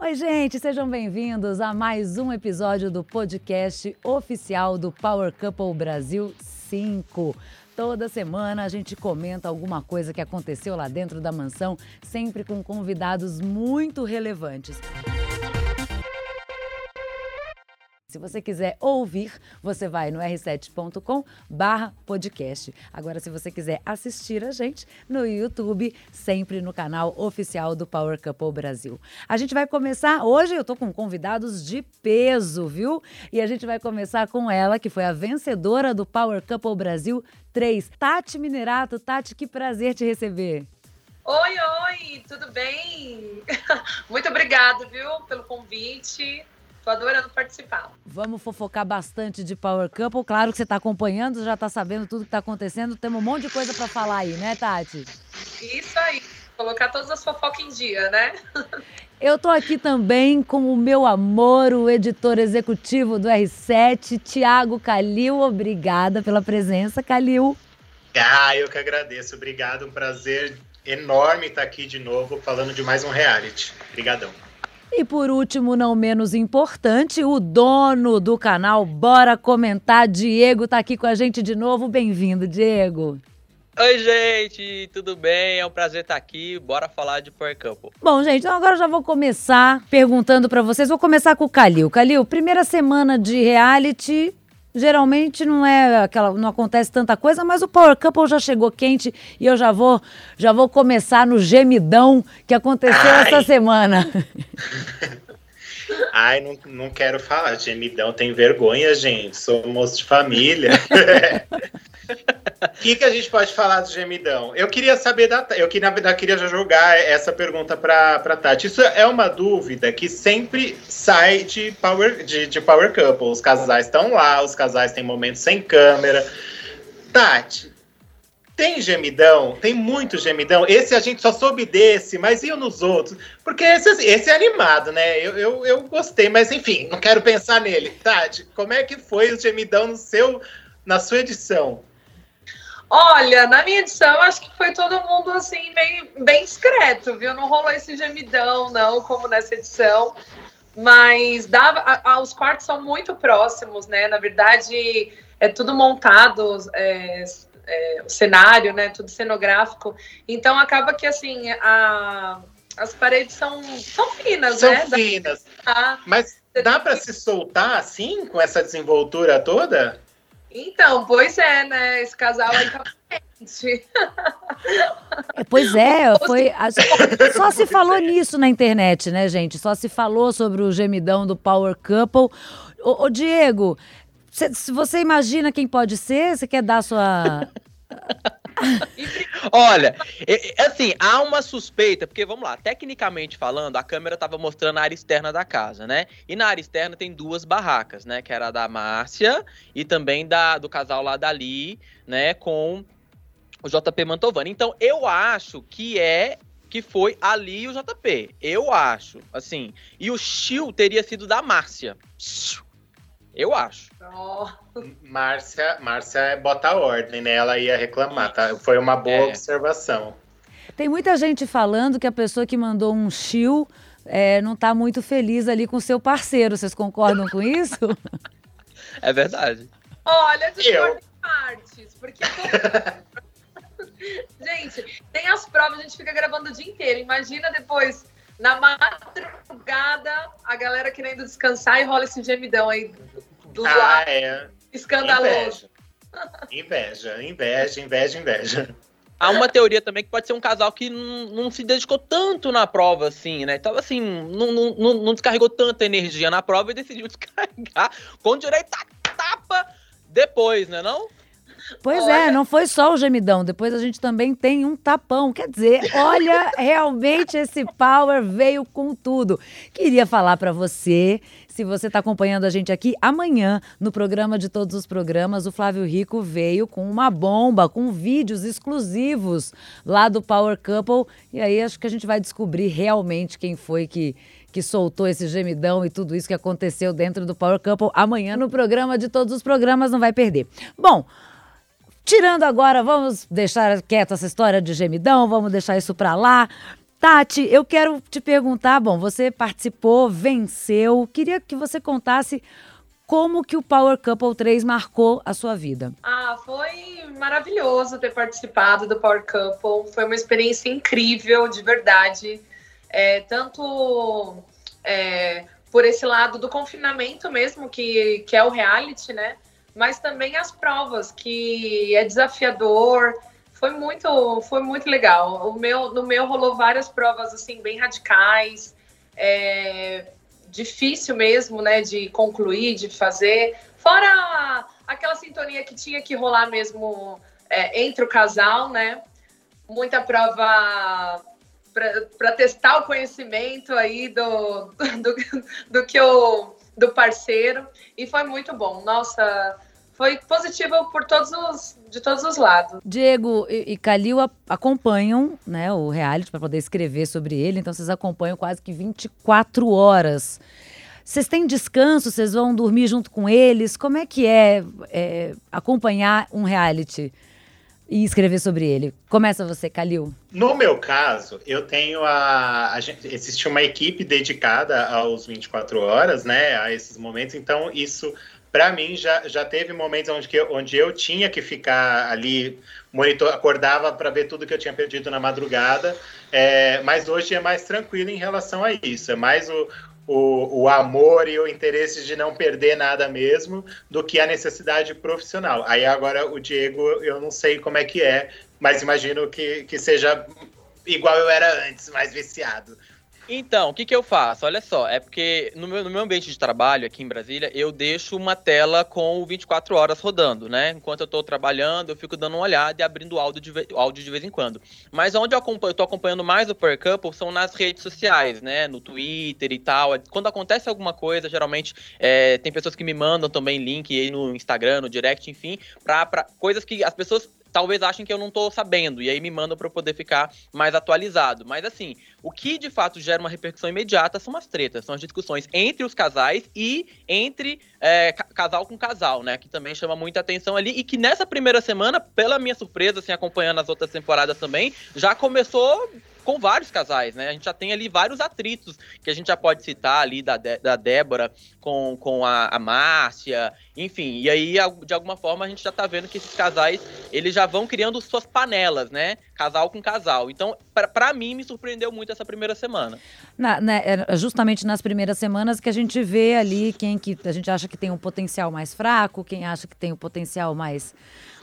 Oi, gente, sejam bem-vindos a mais um episódio do podcast oficial do Power Couple Brasil 5. Toda semana a gente comenta alguma coisa que aconteceu lá dentro da mansão, sempre com convidados muito relevantes. Se você quiser ouvir, você vai no r7.com barra podcast. Agora, se você quiser assistir a gente no YouTube, sempre no canal oficial do Power Couple Brasil. A gente vai começar, hoje eu tô com convidados de peso, viu? E a gente vai começar com ela, que foi a vencedora do Power Couple Brasil 3, Tati Minerato. Tati, que prazer te receber. Oi, oi, tudo bem? Muito obrigada, viu, pelo convite. Tô adorando participar. Vamos fofocar bastante de Power Couple. Claro que você está acompanhando, já está sabendo tudo que está acontecendo. Temos um monte de coisa para falar aí, né, Tati? Isso aí. Colocar todas as fofocas em dia, né? Eu tô aqui também com o meu amor, o editor executivo do R7, Tiago Calil. Obrigada pela presença, Calil. Ah, eu que agradeço. Obrigado, um prazer enorme estar aqui de novo falando de mais um reality. Obrigadão. E por último, não menos importante, o dono do canal Bora Comentar, Diego, tá aqui com a gente de novo. Bem-vindo, Diego. Oi, gente, tudo bem? É um prazer estar aqui. Bora falar de Power Couple. Bom, gente, então agora eu já vou começar perguntando para vocês. Vou começar com o Calil. Calil, primeira semana de reality, geralmente não é aquela, não acontece tanta coisa, mas o Power Couple já chegou quente e eu já vou, já vou começar no gemidão que aconteceu Ai. essa semana. Ai, não, não quero falar, gemidão, tem vergonha, gente. Sou moço de família. O que, que a gente pode falar do gemidão? Eu queria saber da eu que na verdade queria já jogar essa pergunta para para Tati. Isso é uma dúvida que sempre sai de power de, de power couple. Os casais estão lá, os casais têm momentos sem câmera. Tati, tem gemidão? Tem muito gemidão? Esse a gente só soube desse, mas e nos outros? Porque esse, esse é animado, né? Eu, eu, eu gostei, mas enfim, não quero pensar nele. Tati, como é que foi o gemidão no seu, na sua edição? Olha, na minha edição, acho que foi todo mundo assim, bem, bem discreto, viu? Não rolou esse gemidão, não, como nessa edição. Mas dava, a, a, os quartos são muito próximos, né? Na verdade, é tudo montado, é, é, o cenário, né? Tudo cenográfico. Então acaba que assim, a, as paredes são, são finas, são né? São finas. Mas dá para se soltar assim, com essa desenvoltura toda? Então, pois é, né? Esse casal aí tá Pois é, foi. Só se falou nisso na internet, né, gente? Só se falou sobre o gemidão do Power Couple. Ô, ô Diego, se você imagina quem pode ser, você quer dar sua. Olha, assim, há uma suspeita, porque vamos lá, tecnicamente falando, a câmera estava mostrando a área externa da casa, né? E na área externa tem duas barracas, né? Que era a da Márcia e também da, do casal lá dali, né? Com o JP Mantovani. Então, eu acho que é que foi ali o JP. Eu acho, assim. E o Chiu teria sido da Márcia. Eu acho. Oh. Márcia, Márcia bota a ordem, né? Ela ia reclamar, tá? Foi uma boa é. observação. Tem muita gente falando que a pessoa que mandou um chill é, não está muito feliz ali com seu parceiro. Vocês concordam com isso? É verdade. Olha, discordo em partes, porque gente, tem as provas, a gente fica gravando o dia inteiro. Imagina depois na madrugada, a galera querendo descansar e rola esse gemidão aí do ah. É. Escandaloso. Inveja. inveja, inveja, inveja, inveja. Há uma teoria também que pode ser um casal que não, se dedicou tanto na prova, assim, né? Então, assim, não, não, não descarregou tanta energia na prova e decidiu descarregar com direito a tapa depois, né não? Pois é, olha. é, não foi só o gemidão. Depois a gente também tem um tapão. Quer dizer, olha, realmente esse power veio com tudo. Queria falar para você se você está acompanhando a gente aqui, amanhã, no programa de todos os programas, o Flávio Rico veio com uma bomba, com vídeos exclusivos lá do Power Couple. E aí acho que a gente vai descobrir realmente quem foi que, que soltou esse gemidão e tudo isso que aconteceu dentro do Power Couple amanhã no programa de todos os programas, não vai perder. Bom. Tirando agora, vamos deixar quieto essa história de gemidão, vamos deixar isso para lá. Tati, eu quero te perguntar, bom, você participou, venceu, queria que você contasse como que o Power Couple 3 marcou a sua vida? Ah, foi maravilhoso ter participado do Power Couple. Foi uma experiência incrível, de verdade. É, tanto é, por esse lado do confinamento mesmo, que, que é o reality, né? Mas também as provas, que é desafiador. Foi muito, foi muito legal. O meu, no meu rolou várias provas assim bem radicais. É, difícil mesmo, né, de concluir, de fazer. Fora aquela sintonia que tinha que rolar mesmo é, entre o casal, né? Muita prova para testar o conhecimento aí do, do, do que o do parceiro e foi muito bom. Nossa, foi positivo por todos os, de todos os lados. Diego e, e Calil acompanham né, o reality para poder escrever sobre ele, então vocês acompanham quase que 24 horas. Vocês têm descanso? Vocês vão dormir junto com eles? Como é que é, é acompanhar um reality? E escrever sobre ele. Começa você, Calil. No meu caso, eu tenho a, a gente, existe uma equipe dedicada aos 24 horas, né, a esses momentos, então isso para mim já, já teve momentos onde, que, onde eu tinha que ficar ali, monitor, acordava para ver tudo que eu tinha perdido na madrugada, é, mas hoje é mais tranquilo em relação a isso, é mais o, o, o amor e o interesse de não perder nada mesmo do que a necessidade profissional. Aí agora o Diego, eu não sei como é que é, mas imagino que, que seja igual eu era antes, mais viciado. Então, o que, que eu faço? Olha só, é porque no meu, no meu ambiente de trabalho aqui em Brasília, eu deixo uma tela com 24 horas rodando, né? Enquanto eu estou trabalhando, eu fico dando uma olhada e abrindo áudio de, áudio de vez em quando. Mas onde eu, tô acompanhando mais o Per Couple são nas redes sociais, né? No Twitter e tal. Quando acontece alguma coisa, geralmente é, tem pessoas que me mandam também link aí no Instagram, no direct, enfim, para coisas que as pessoas talvez achem que eu não tô sabendo, e aí me mandam para poder ficar mais atualizado. Mas assim, o que de fato gera uma repercussão imediata são as tretas, são as discussões entre os casais e entre é, casal com casal, né? Que também chama muita atenção ali. E que nessa primeira semana, pela minha surpresa, assim, acompanhando as outras temporadas também, já começou com vários casais, né? A gente já tem ali vários atritos que a gente já pode citar ali da, da Débora com, com a, a Márcia, enfim. E aí, de alguma forma, a gente já tá vendo que esses casais, eles já vão criando suas panelas, né? Casal com casal. Então, para mim, me surpreendeu muito essa primeira semana. Na, né, é justamente nas primeiras semanas que a gente vê ali quem que a gente acha que tem um potencial mais fraco, quem acha que tem um potencial mais,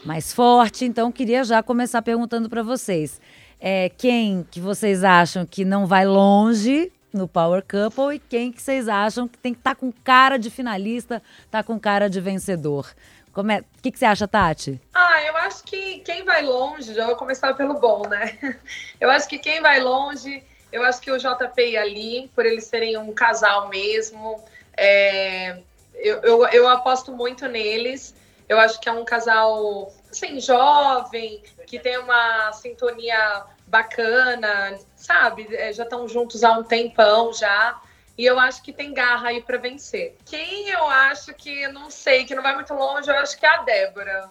mais forte. Então, queria já começar perguntando para vocês é, quem que vocês acham que não vai longe no Power Couple e quem que vocês acham que tem que estar tá com cara de finalista, tá com cara de vencedor. Como é, o que, que você acha, Tati? Ah, eu acho que quem vai longe, já vou começar pelo bom, né? Eu acho que quem vai longe, eu acho que o JP e a Lee, por eles serem um casal mesmo, é, eu, eu, eu aposto muito neles. Eu acho que é um casal, assim, jovem, que tem uma sintonia bacana, sabe? É, já estão juntos há um tempão já. E eu acho que tem garra aí para vencer. Quem eu acho que, não sei, que não vai muito longe, eu acho que é a Débora.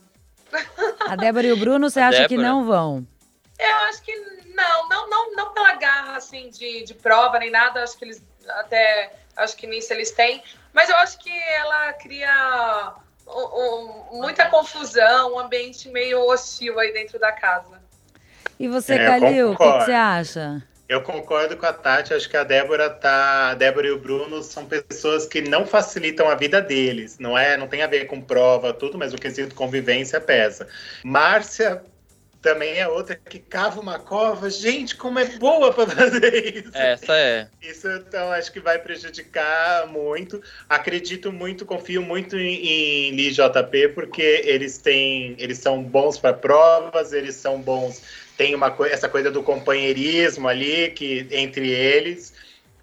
A Débora e o Bruno, você a acha Débora. que não vão? Eu acho que não, não, não, não pela garra assim de, de prova nem nada, acho que eles até acho que nisso eles têm, mas eu acho que ela cria um, muita confusão, um ambiente meio hostil aí dentro da casa. E você, é, Calil, o que, que, você acha? Eu concordo com a Tati, acho que a Débora tá. A Débora e o Bruno são pessoas que não facilitam a vida deles. Não é, não tem a ver com prova, tudo, mas o quesito convivência pesa. Márcia também é outra que cava uma cova. Gente, como é boa para fazer isso. Essa é. Isso então acho que vai prejudicar muito. Acredito muito, confio muito em, em LJP porque eles têm, eles são bons para provas, eles são bons, tem uma essa coisa do companheirismo ali que entre eles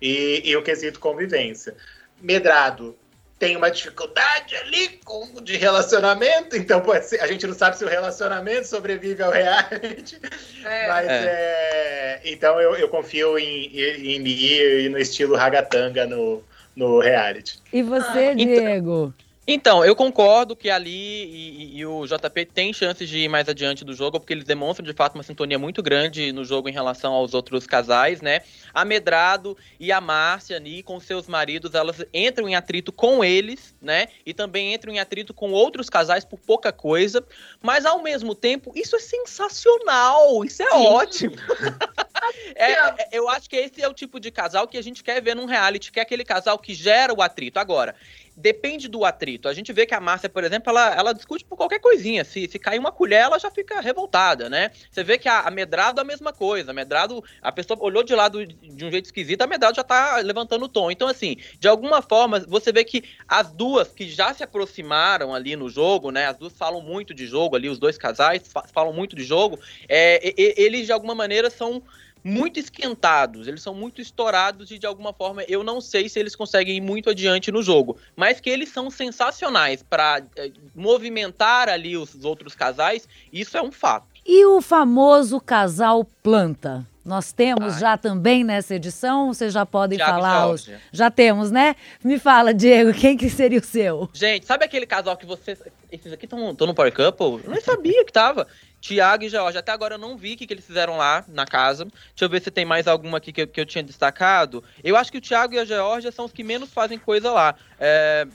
e, e o quesito convivência. Medrado tem uma dificuldade ali com, de relacionamento, então pode ser, a gente não sabe se o relacionamento sobrevive ao reality, é. mas é. É, então eu, eu confio em, em ir no estilo ragatanga no, no reality. E você, ah, Diego? Então, eu concordo que ali e, e, o JP tem chances de ir mais adiante do jogo, porque eles demonstram de fato uma sintonia muito grande no jogo em relação aos outros casais, né? A Medrado e a Márcia ali com seus maridos, elas entram em atrito com eles, né? E também entram em atrito com outros casais por pouca coisa, mas ao mesmo tempo, isso é sensacional, isso é Sim. ótimo. é, é, eu acho que esse é o tipo de casal que a gente quer ver num reality, que é aquele casal que gera o atrito. Agora, depende do atrito. A gente vê que a Márcia, por exemplo, ela, ela discute por qualquer coisinha. Se, se cair uma colher, ela já fica revoltada, né? Você vê que a, a Medrado é a mesma coisa. A Medrado, a pessoa olhou de lado de um jeito esquisito, a Medrado já tá levantando o tom. Então, assim, de alguma forma, você vê que as duas que já se aproximaram ali no jogo, né? As duas falam muito de jogo ali, os dois casais falam muito de jogo. É, eles, de alguma maneira, são muito esquentados, eles são muito estourados e de alguma forma eu não sei se eles conseguem ir muito adiante no jogo, mas que eles são sensacionais para é, movimentar ali os outros casais, isso é um fato. E o famoso casal planta? Nós temos Ai. já também nessa edição, vocês já podem Thiago falar. Os... Já temos, né? Me fala, Diego, quem que seria o seu? Gente, sabe aquele casal que vocês. Esses aqui estão no Power Couple? Eu nem sabia que tava. Tiago e George. Até agora eu não vi o que, que eles fizeram lá na casa. Deixa eu ver se tem mais alguma aqui que, que eu tinha destacado. Eu acho que o Tiago e a Georgia são os que menos fazem coisa lá. É,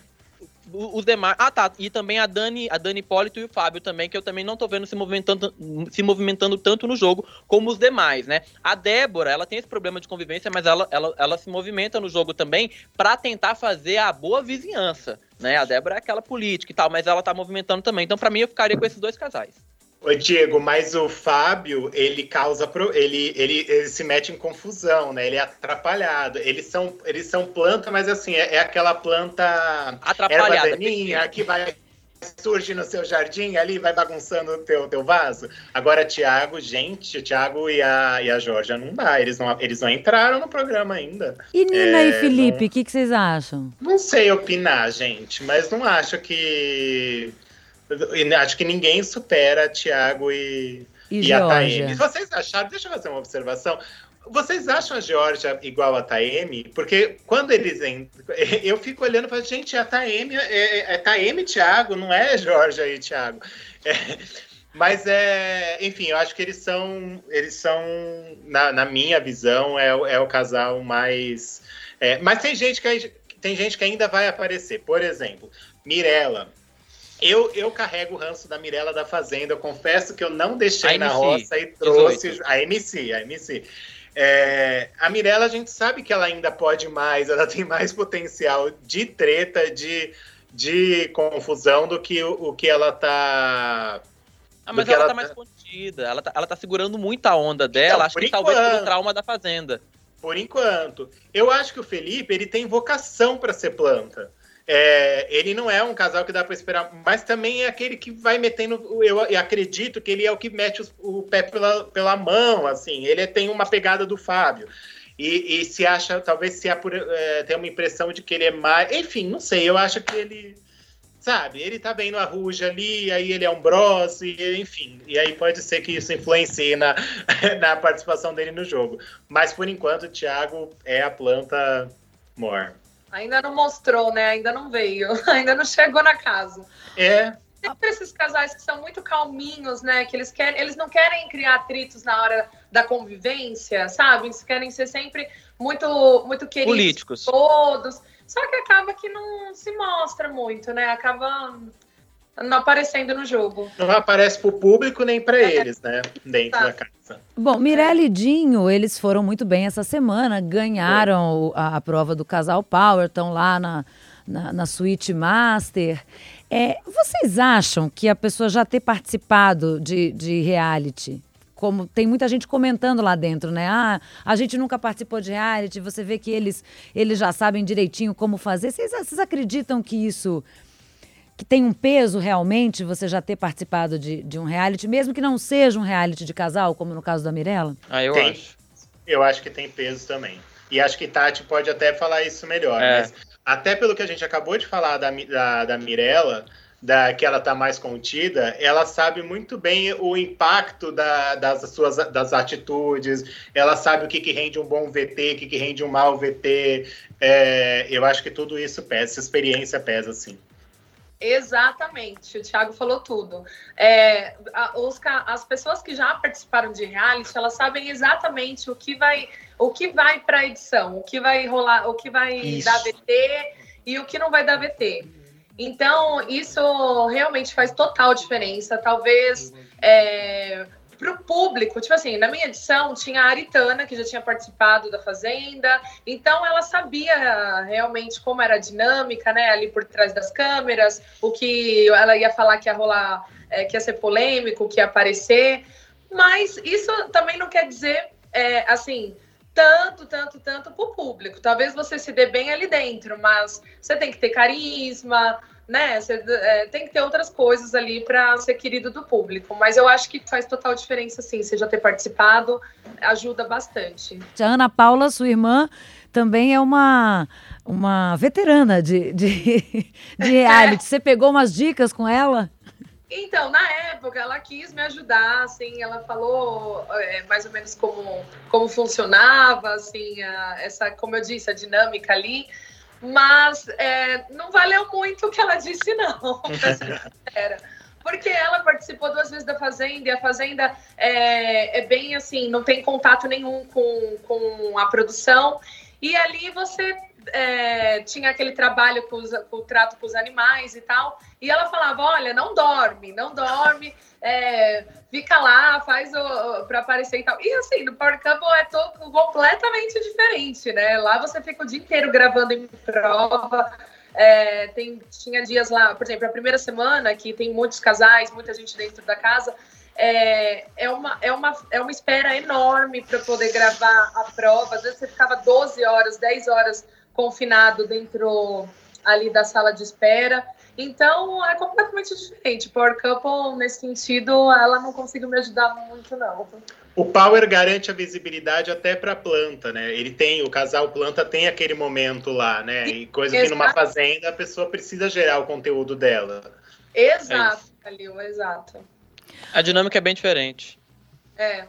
os demais. Ah, tá. E também a Dani, a Dani Hipólito e o Fábio também, que eu também não tô vendo se movimentando, se movimentando tanto no jogo como os demais, né? A Débora, ela tem esse problema de convivência, mas ela, ela, ela se movimenta no jogo também para tentar fazer a boa vizinhança, né? A Débora é aquela política e tal, mas ela tá movimentando também. Então, para mim, eu ficaria com esses dois casais. Ô, Diego, mas o Fábio, ele causa. Pro, ele, ele, ele se mete em confusão, né? Ele é atrapalhado. Eles são, eles são planta, mas assim, é, é aquela planta atrapalhada daninha que vai surge no seu jardim ali, vai bagunçando o teu, teu vaso. Agora, Tiago, gente, o Tiago e a, e a Jorge não dá. Eles não, eles não entraram no programa ainda. E Nina é, e Felipe, o que, que vocês acham? Não sei opinar, gente, mas não acho que Acho que ninguém supera Thiago e, e, e a Taeme. Vocês acharam, deixa eu fazer uma observação. Vocês acham a Georgia igual a Taeme? Porque quando eles entram, eu fico olhando e falo, gente, a Taeme é, é, é Taeme e Thiago, não é Georgia e Thiago. É, mas é, enfim, eu acho que eles são, eles são, na, na minha visão, é, é o casal mais. É, mas tem gente que tem gente que ainda vai aparecer. Por exemplo, Mirella. Eu, eu carrego o ranço da Mirella da Fazenda. Eu confesso que eu não deixei na roça e trouxe 18. a MC, a MC. É, a Mirella, a gente sabe que ela ainda pode mais, ela tem mais potencial de treta, de, de confusão do que o, o que ela tá. Ah, mas ela, ela tá mais contida, ela tá, ela tá segurando muita onda dela, então, acho que enquanto, talvez pelo trauma da Fazenda. Por enquanto. Eu acho que o Felipe, ele tem vocação para ser planta. É, ele não é um casal que dá para esperar, mas também é aquele que vai metendo. Eu, acredito que ele é o que mete o, o pé pela, pela mão, assim. Ele tem uma pegada do Fábio. E, e se acha, talvez se por, é, tem uma impressão de que ele é mais. Enfim, não sei, eu acho que ele. Sabe, ele tá bem no Arruja ali, aí ele é um bros, e, enfim. E aí pode ser que isso influencie na, na participação dele no jogo. Mas por enquanto, o Thiago é a planta mor. Ainda não mostrou, né? Ainda não veio, ainda não chegou na casa. É. Tem esses casais que são muito calminhos, né? Que eles querem, eles não querem criar atritos na hora da convivência, sabe? Eles querem ser sempre muito, muito queridos. Políticos. Todos. Só que acaba que não se mostra muito, né? Acaba não aparecendo no jogo. Não aparece para o público nem para é. eles, né? Dentro tá. da casa. Bom, Mirella e Dinho, eles foram muito bem essa semana, ganharam a, a, prova do Casal Power, estão lá na, na, na Suite Master. É, vocês acham que a pessoa já ter participado de, de reality como tem muita gente comentando lá dentro, né? Ah, a gente nunca participou de reality, você vê que eles, eles já sabem direitinho como fazer. Vocês, vocês acreditam que isso que tem um peso realmente você já ter participado de, de um reality, mesmo que não seja um reality de casal, como no caso da Mirella? Ah, eu tem, acho. Eu acho que tem peso também. E acho que Tati pode até falar isso melhor. É. Mas até pelo que a gente acabou de falar da, da, da Mirella, da, que ela está mais contida, ela sabe muito bem o impacto da, das suas das atitudes, ela sabe o que, que rende um bom VT, o que, que rende um mau VT. É, eu acho que tudo isso pesa, essa experiência pesa, sim. Exatamente, o Thiago falou tudo. É, a, os, as pessoas que já participaram de reality, elas sabem exatamente o que vai, o que vai para a edição, o que vai rolar, o que vai isso. dar VT e o que não vai dar VT. Então, isso realmente faz total diferença. Talvez é, para o público, tipo assim, na minha edição tinha a Aritana, que já tinha participado da Fazenda, então ela sabia realmente como era a dinâmica, né, ali por trás das câmeras, o que ela ia falar que ia rolar, é, que ia ser polêmico, que ia aparecer, mas isso também não quer dizer, é, assim, tanto, tanto, tanto para o público. Talvez você se dê bem ali dentro, mas você tem que ter carisma, né? Você, é, tem que ter outras coisas ali para ser querido do público. Mas eu acho que faz total diferença, sim. Você já ter participado ajuda bastante. A Ana Paula, sua irmã, também é uma, uma veterana de, de, de reality. Você pegou umas dicas com ela? Então, na época, ela quis me ajudar, assim, ela falou é, mais ou menos como, como funcionava, assim, a, essa, como eu disse, a dinâmica ali. Mas é, não valeu muito o que ela disse, não. Porque ela participou duas vezes da Fazenda e a Fazenda é, é bem assim, não tem contato nenhum com, com a produção. E ali você é, tinha aquele trabalho com, os, com, o trato com os animais e tal. E ela falava: olha, não dorme, não dorme, é, fica lá, faz para aparecer e tal. E assim, no Power Couple é todo, completamente diferente, né? Lá você fica o dia inteiro gravando em prova. É, tem, tinha dias lá, por exemplo, a primeira semana que tem muitos casais, muita gente dentro da casa. É, é, uma, é, uma, é uma espera enorme para poder gravar a prova. Às vezes você ficava 12 horas, 10 horas confinado dentro ali da sala de espera. Então é completamente diferente. Power Couple, nesse sentido, ela não conseguiu me ajudar muito, não. O Power garante a visibilidade até para a planta, né? Ele tem, o casal planta tem aquele momento lá, né? E coisa Exato. que numa fazenda a pessoa precisa gerar o conteúdo dela. Exato, é Calil, exato. A dinâmica é bem diferente. É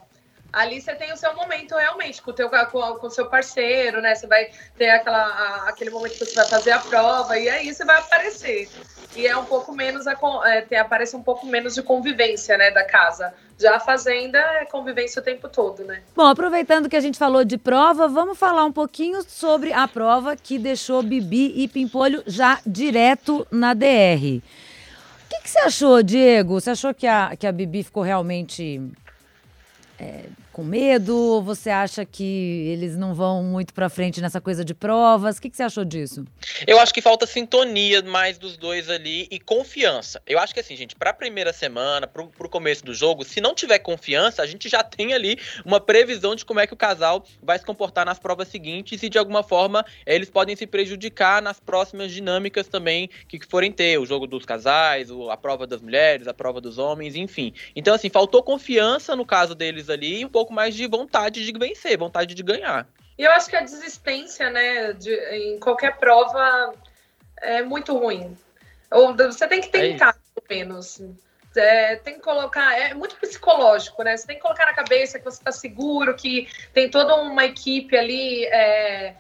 ali você tem o seu momento realmente com o teu com, o seu parceiro, né? Você vai ter aquela, aquele momento que você vai fazer a prova e aí você vai aparecer. E é um pouco menos a, é, tem, aparece um pouco menos de convivência, né, da casa. Já a fazenda é convivência o tempo todo, né? Bom, aproveitando que a gente falou de prova, vamos falar um pouquinho sobre a prova que deixou Bibi e Pimpolho já direto na DR. O que, que você achou, Diego? Você achou que a, que a Bibi ficou realmente é, com medo? Ou você acha que eles não vão muito para frente nessa coisa de provas? O que, que, você achou disso? Eu acho que falta sintonia mais dos dois ali e confiança. Eu acho que assim, gente, para a primeira semana, para o começo do jogo, se não tiver confiança, a gente já tem ali uma previsão de como é que o casal vai se comportar nas provas seguintes e de alguma forma eles podem se prejudicar nas próximas dinâmicas também que forem ter, o jogo dos casais, a prova das mulheres, a prova dos homens, enfim. Então assim, faltou confiança no caso deles ali e um pouco mais de vontade de vencer, vontade de ganhar. E eu acho que a desistência, né, de, em qualquer prova é muito ruim. Ou você tem que tentar, é pelo menos. É, tem que colocar, é muito psicológico, né? Você tem que colocar na cabeça que você está seguro, que tem toda uma equipe ali é,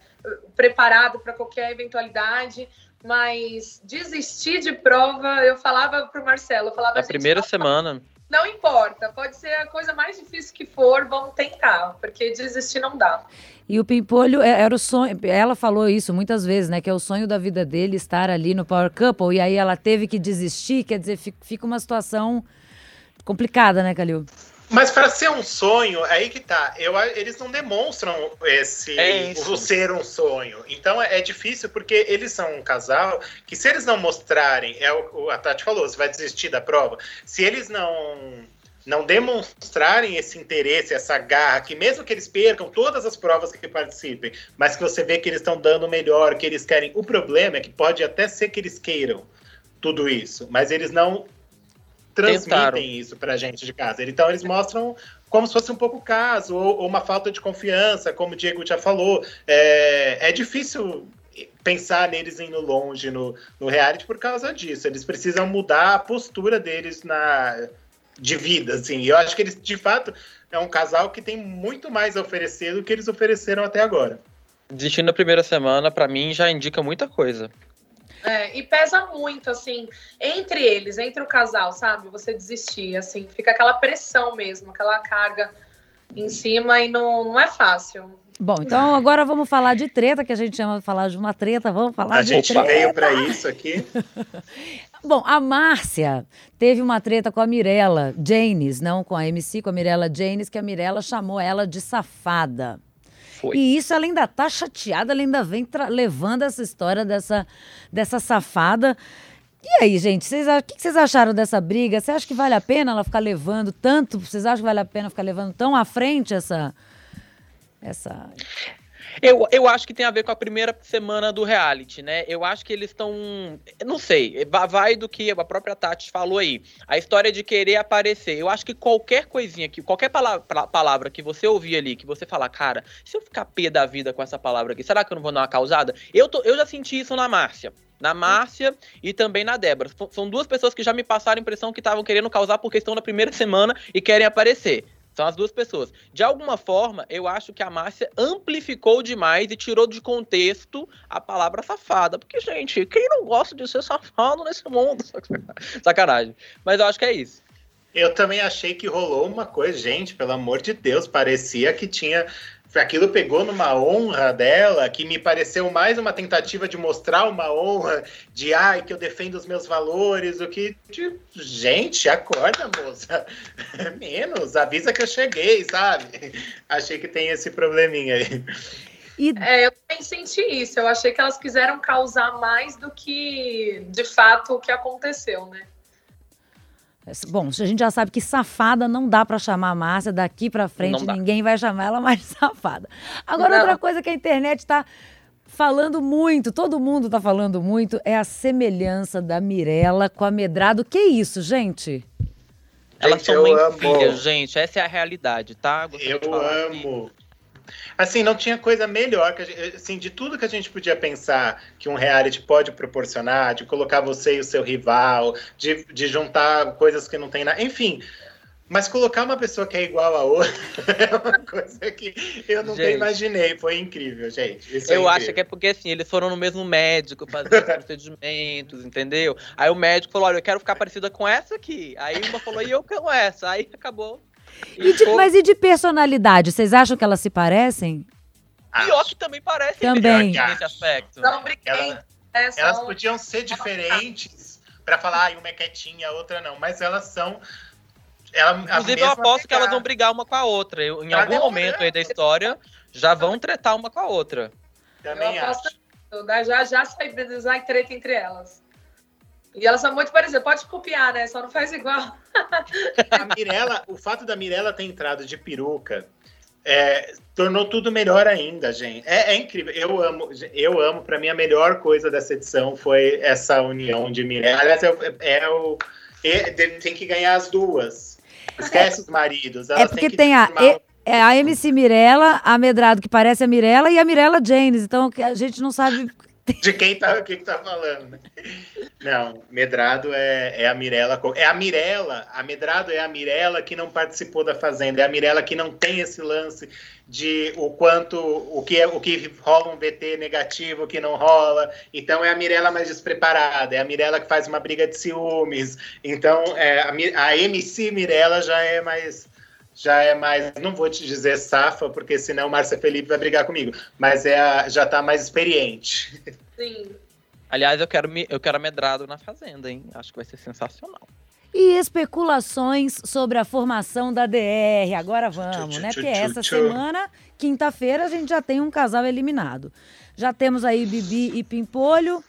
preparado para qualquer eventualidade. Mas desistir de prova, eu falava para o Marcelo, eu falava. Na primeira semana. Não importa, pode ser a coisa mais difícil que for, vamos tentar, porque desistir não dá. E o Pimpolho é, era o sonho, ela falou isso muitas vezes, né? Que é o sonho da vida dele estar ali no Power Couple, e aí ela teve que desistir, quer dizer, fica uma situação complicada, né, Calil? Mas para ser um sonho, aí que tá. Eu, eles não demonstram esse é o ser um sonho. Então é, é, difícil porque eles são um casal que se eles não mostrarem, é o a Tati falou, você vai desistir da prova. Se eles não não demonstrarem esse interesse, essa garra, que mesmo que eles percam todas as provas que participem, mas que você vê que eles estão dando melhor, que eles querem. O problema é que pode até ser que eles queiram tudo isso, mas eles não transmitem Tentaram. isso pra gente de casa. Então eles mostram como se fosse um pouco caso, ou, ou uma falta de confiança, como o Diego já falou. É, é difícil pensar neles indo longe no, no reality por causa disso. Eles precisam mudar a postura deles na de vida, assim. Eu acho que eles, de fato, é um casal que tem muito mais a oferecer do que eles ofereceram até agora. Desistindo na primeira semana, para mim, já indica muita coisa. É, e pesa muito, assim, entre eles, entre o casal, sabe? Você desistir, assim, fica aquela pressão mesmo, aquela carga em cima e não, não é fácil. Bom, então agora vamos falar de treta, que a gente chama de falar de uma treta, vamos falar A de gente treta. veio para isso aqui. Bom, a Márcia teve uma treta com a Mirella Janes, não com a MC, com a Mirella Janes, que a Mirella chamou ela de safada. Foi. E isso ela ainda tá chateada, ela ainda vem levando essa história dessa, dessa safada. E aí, gente, vocês, o que vocês acharam dessa briga? Você acha que vale a pena ela ficar levando tanto? Vocês acham que vale a pena ficar levando tão à frente essa. essa... Eu, eu acho que tem a ver com a primeira semana do reality, né? Eu acho que eles estão. Não sei, va- vai do que a própria Tati falou aí. A história de querer aparecer. Eu acho que qualquer coisinha, que, qualquer palavra, palavra que você ouvir ali, que você falar, cara, se eu ficar pé da vida com essa palavra aqui, será que eu não vou dar uma causada? Eu, tô, eu já senti isso na Márcia. Na Márcia e também na Débora. São duas pessoas que já me passaram a impressão que estavam querendo causar porque estão na primeira semana e querem aparecer. São as duas pessoas. De alguma forma, eu acho que a Márcia amplificou demais e tirou de contexto a palavra safada. Porque, gente, quem não gosta de ser safado nesse mundo? Sacanagem. Mas eu acho que é isso. Eu também achei que rolou uma coisa, gente, pelo amor de Deus, parecia que tinha. Aquilo pegou numa honra dela, que me pareceu mais uma tentativa de mostrar uma honra, de ai, que eu defendo os meus valores, do que. De, gente, acorda, moça. Menos, avisa que eu cheguei, sabe? Achei que tem esse probleminha aí. E É, eu também senti isso. Eu achei que elas quiseram causar mais do que, de fato, o que aconteceu, né? Bom, a gente já sabe que safada não dá pra chamar a Márcia, daqui pra frente ninguém vai chamar ela mais safada. Agora, Não. outra coisa que a internet tá falando muito, todo mundo tá falando muito, é a semelhança da Mirella com a Medrado. Que isso, gente? Elas Gente, são eu mãe e amo. filha, gente. Essa é a realidade, tá? Gostaria Eu amo. Assim, não tinha coisa melhor que gente, assim, de tudo que a gente podia pensar que um reality pode proporcionar, de colocar você e o seu rival, de, de juntar coisas que não tem nada, enfim. Mas colocar uma pessoa que é igual a outra é uma coisa que eu nunca Gente. imaginei. Foi incrível, gente. Isso Eu é acho que é porque assim, eles foram no mesmo médico fazer os procedimentos, entendeu? Aí o médico falou: olha, eu quero ficar parecida com essa aqui. Aí uma falou, e eu com essa. Aí acabou. E de- mas e de personalidade? Vocês acham que elas se parecem? Pior que também parece Também. nesse aspecto. Não. Ela- né, Elas podiam ser diferentes para falar, ah, uma é quietinha, a outra não. Mas elas são. Ela, Inclusive, eu aposto que elas vão brigar uma com a outra. Eu- em Pra algum momento aí da história, já vão tretar uma com a outra. Também Eu aposto acho. né? Já já sai, sai treta entre elas. E elas são muito parecidas. Pode copiar, né? Só não faz igual. A Mirella, o fato da Mirella ter entrado de peruca é, tornou tudo melhor ainda, gente. É, é incrível. Eu amo, eu amo. Para mim, a melhor coisa dessa edição foi essa união de Mirella. Aliás, é, o- é o. é- tem que ganhar as duas. Esquece os maridos. Elas é porque têm que tem a, e- é a MC Mirella, a Medrado que parece a Mirella e a Mirella Janes. Então a gente não sabe. de quem tá, o que, que tá falando, né? Não, Medrado é, é a Mirella. É a Mirella, a Medrado é a Mirella que não participou da Fazenda, é a Mirella que não tem esse lance de o quanto, o que, é, o que rola um VT negativo, o que não rola. Então é a Mirella mais despreparada, é a Mirella que faz uma briga de ciúmes. Então é, a, a MC Mirella já é mais já é mais, não vou te dizer safa, porque senão Márcia Felipe vai brigar comigo, mas é a, já tá mais experiente. Sim. Aliás, eu quero, me, eu quero amedrado na Fazenda, hein? Acho que vai ser sensacional. E especulações sobre a formação da DR. Agora vamos, né? Porque essa semana, quinta-feira, a gente já tem um casal eliminado. Já temos aí Bibi e Pimpolho.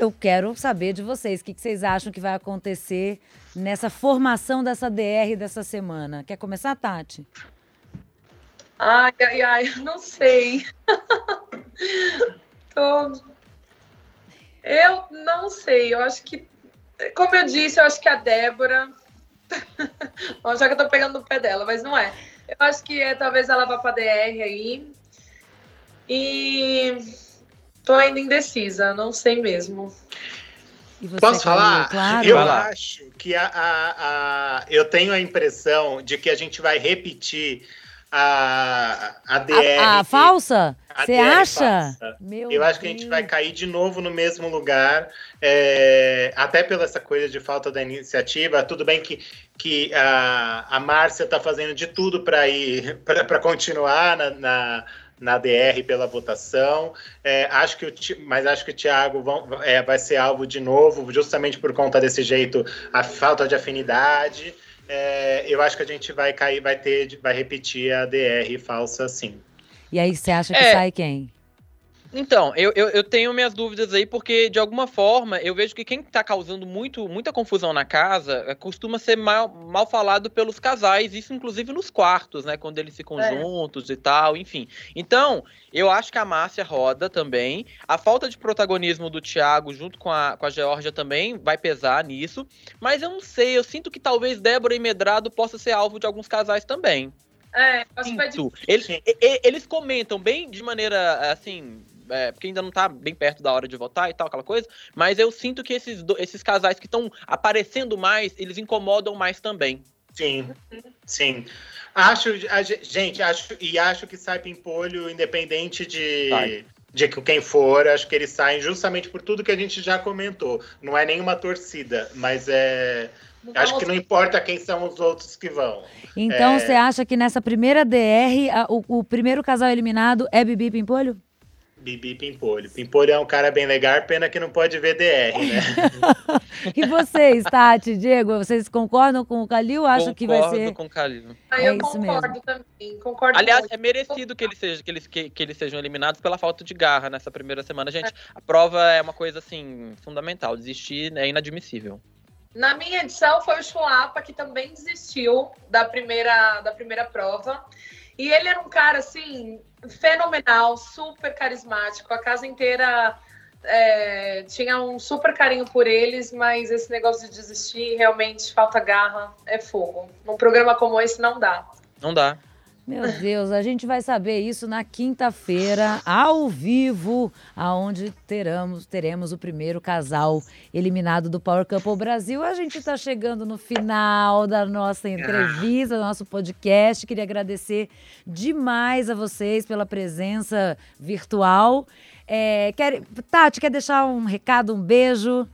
Eu quero saber de vocês, o que que vocês acham que vai acontecer nessa formação dessa DR dessa semana. Quer começar, Tati? Ai, ai, ai, não sei. Tô... Eu não sei, eu acho que, como eu disse, eu acho que a Débora. Bom, já que eu tô pegando no pé dela, mas não é. Eu acho que é, talvez ela vá pra DR aí. E tô ainda indecisa, não sei mesmo. E você, Posso falar? Claro. Eu acho que a, a- a- eu tenho a impressão de que a gente vai repetir a, a DR. A, a falsa? Você acha? Falsa. Meu Eu acho que a gente vai cair de novo no mesmo lugar, é, até pela essa coisa de falta da iniciativa. Tudo bem que, que a, a Márcia está fazendo de tudo para ir para continuar na, na na DR pela votação. É, acho que o, mas acho que o Thiago vão, é, vai ser alvo de novo, justamente por conta desse jeito, a falta de afinidade. É, eu acho que a gente vai cair, vai ter, vai repetir a DR falsa, sim. E aí você acha que é. sai quem? Então, eu, eu, eu, tenho minhas dúvidas aí, porque de alguma forma eu vejo que quem está causando muito, muita confusão na casa é, costuma ser mal, mal falado pelos casais, isso inclusive nos quartos, né? Quando eles ficam é. juntos e tal, enfim. Então, eu acho que a Márcia roda também. A falta de protagonismo do Thiago junto com a, com a Georgia também vai pesar nisso. Mas eu não sei, eu sinto que talvez Débora e Medrado possa ser alvo de alguns casais também. É, acho que vai eles, eles comentam bem de maneira assim é, porque ainda não tá bem perto da hora de votar e tal, aquela coisa, mas eu sinto que esses, esses casais que estão aparecendo mais, eles incomodam mais também. Sim, sim. Acho, a, gente, acho e acho que sai Pimpolho, independente de, sai. de quem for, acho que eles saem justamente por tudo que a gente já comentou. Não é nenhuma torcida, mas é. Acho que não importa quem são os outros que vão. Então, é... você acha que nessa primeira DR, a, o, o primeiro casal eliminado é Bibi Pimpolho? Bibi Pimpolho. Pimpolho é um cara bem legal, pena que não pode ver DR, né? e vocês, Tati, Diego, vocês concordam com o Calil? Acho que vai ser. Concordo com o Calil. Ah, eu é concordo mesmo. também. Concordo Aliás, muito. é merecido que eles, sejam, que, eles, que, que eles sejam eliminados pela falta de garra nessa primeira semana. Gente, a prova é uma coisa, assim, fundamental. Desistir é inadmissível. Na minha edição foi o Chulapa, que também desistiu da primeira, da primeira prova. E ele era um cara, assim, fenomenal, super carismático. A casa inteira é, tinha um super carinho por eles, mas esse negócio de desistir, realmente, falta garra, é fogo. Num programa como esse, não dá. Não dá. Meu Deus, a gente vai saber isso na quinta-feira, ao vivo, aonde teremos, teremos o primeiro casal eliminado do Power Couple Brasil. A gente está chegando no final da nossa entrevista, do nosso podcast. Queria agradecer demais a vocês pela presença virtual. É, quer, Tati, quer deixar um recado, um beijo?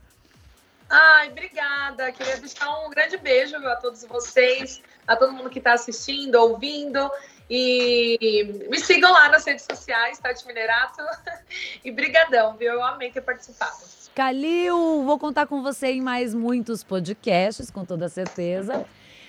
Ai, obrigada. Queria deixar um grande beijo a todos vocês a todo mundo que está assistindo, ouvindo. E me sigam lá nas redes sociais, Tati Minerato. E brigadão, viu? Eu amei ter participado. Calil, vou contar com você em mais muitos podcasts, com toda certeza.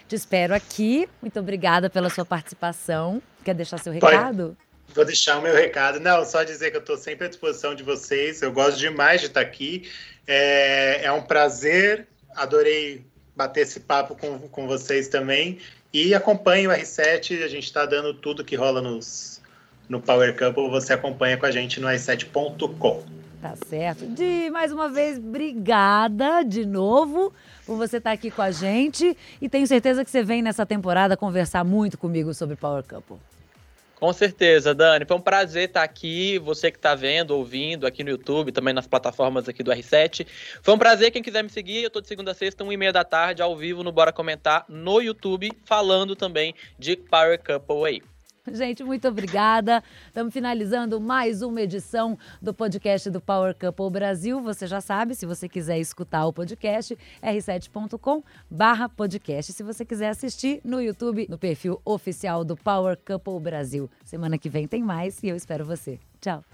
Te espero aqui. Muito obrigada pela sua participação. Quer deixar seu recado? Vou deixar o meu recado. Não, só dizer que eu estou sempre à disposição de vocês. Eu gosto demais de estar aqui. É, é um prazer. Adorei bater esse papo com, com vocês também. E acompanhe o R7, a gente está dando tudo que rola nos, no Power Couple, você acompanha com a gente no r7.com. Tá certo. De mais uma vez, obrigada de novo por você estar tá aqui com a gente. E tenho certeza que você vem nessa temporada conversar muito comigo sobre Power Couple. Com certeza, Dani. Foi um prazer estar aqui. Você que está vendo, ouvindo aqui no YouTube, também nas plataformas aqui do R7. Foi um prazer. Quem quiser me seguir, eu estou de segunda a sexta, 1 e meia da tarde, ao vivo no Bora Comentar no YouTube, falando também de Power Couple aí. Gente, muito obrigada. Estamos finalizando mais uma edição do podcast do Power Couple Brasil. Você já sabe, se você quiser escutar o podcast, r7.com barra podcast. Se você quiser assistir no YouTube, no perfil oficial do Power Couple Brasil. Semana que vem tem mais e eu espero você. Tchau.